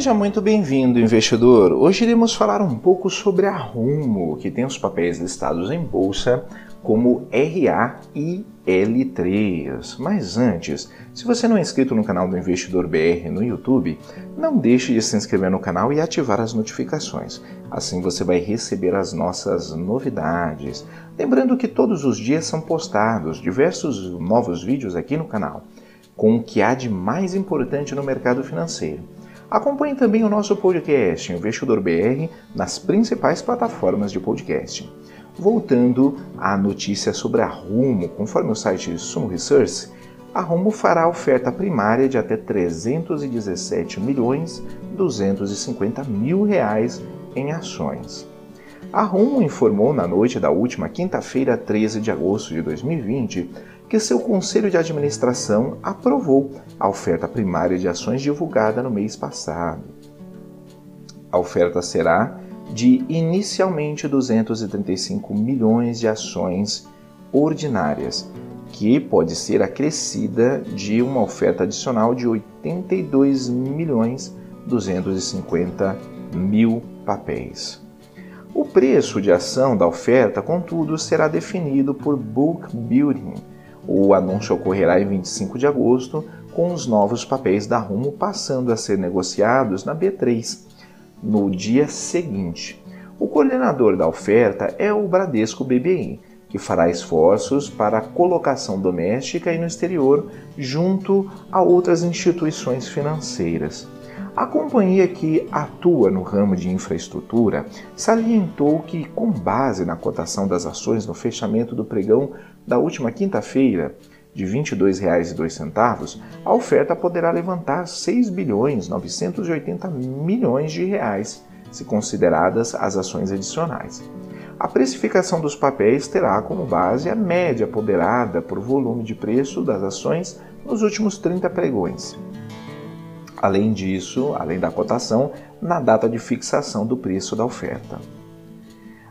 Seja muito bem-vindo, investidor. Hoje iremos falar um pouco sobre a Rumo, que tem os papéis listados em bolsa como RA e L3. Mas antes, se você não é inscrito no canal do Investidor BR no YouTube, não deixe de se inscrever no canal e ativar as notificações. Assim você vai receber as nossas novidades. Lembrando que todos os dias são postados diversos novos vídeos aqui no canal, com o que há de mais importante no mercado financeiro. Acompanhe também o nosso podcast Investidor BR nas principais plataformas de podcast. Voltando à notícia sobre a Rumo, conforme o site Sumo Research, a Rumo fará oferta primária de até 317 milhões 250 mil reais em ações. A Rumo informou na noite da última quinta-feira, 13 de agosto de 2020, que seu conselho de administração aprovou a oferta primária de ações divulgada no mês passado. A oferta será de inicialmente 235 milhões de ações ordinárias, que pode ser acrescida de uma oferta adicional de 82 milhões 250 mil papéis. O preço de ação da oferta, contudo, será definido por book building o anúncio ocorrerá em 25 de agosto, com os novos papéis da Rumo passando a ser negociados na B3 no dia seguinte. O coordenador da oferta é o Bradesco BBI, que fará esforços para a colocação doméstica e no exterior junto a outras instituições financeiras. A companhia que atua no ramo de infraestrutura salientou que, com base na cotação das ações no fechamento do pregão da última quinta-feira, de R$ 22,02, a oferta poderá levantar 6 bilhões 980 milhões de reais, se consideradas as ações adicionais. A precificação dos papéis terá como base a média ponderada por volume de preço das ações nos últimos 30 pregões. Além disso, além da cotação, na data de fixação do preço da oferta.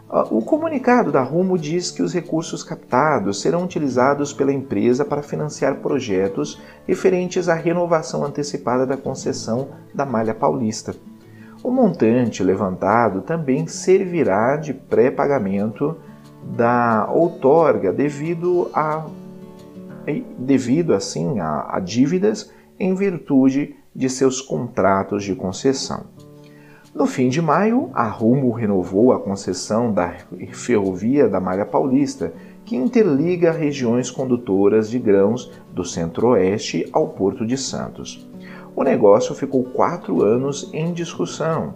Ah, o comunicado da Rumo diz que os recursos captados serão utilizados pela empresa para financiar projetos referentes à renovação antecipada da concessão da Malha Paulista. O montante levantado também servirá de pré-pagamento da outorga devido a devido assim a, a dívidas em virtude de seus contratos de concessão. No fim de maio, a Rumo renovou a concessão da ferrovia da Malha Paulista, que interliga regiões condutoras de grãos do Centro-Oeste ao Porto de Santos. O negócio ficou quatro anos em discussão.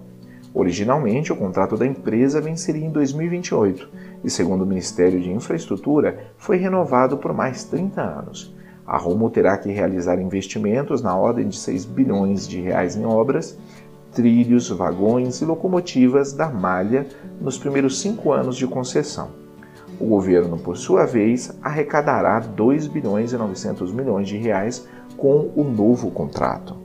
Originalmente, o contrato da empresa venceria em 2028 e, segundo o Ministério de Infraestrutura, foi renovado por mais 30 anos. A Rumo terá que realizar investimentos na ordem de 6 bilhões de reais em obras, trilhos, vagões e locomotivas da malha nos primeiros cinco anos de concessão. O governo, por sua vez, arrecadará 2 bilhões e 900 milhões de reais com o novo contrato.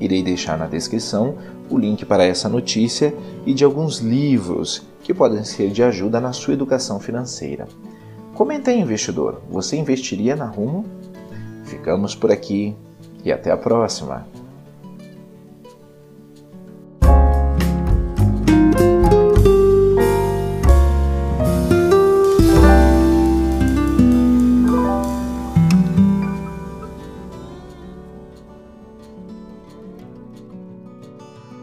Irei deixar na descrição o link para essa notícia e de alguns livros que podem ser de ajuda na sua educação financeira. Comenta aí, investidor, você investiria na Rumo? Ficamos por aqui e até a próxima!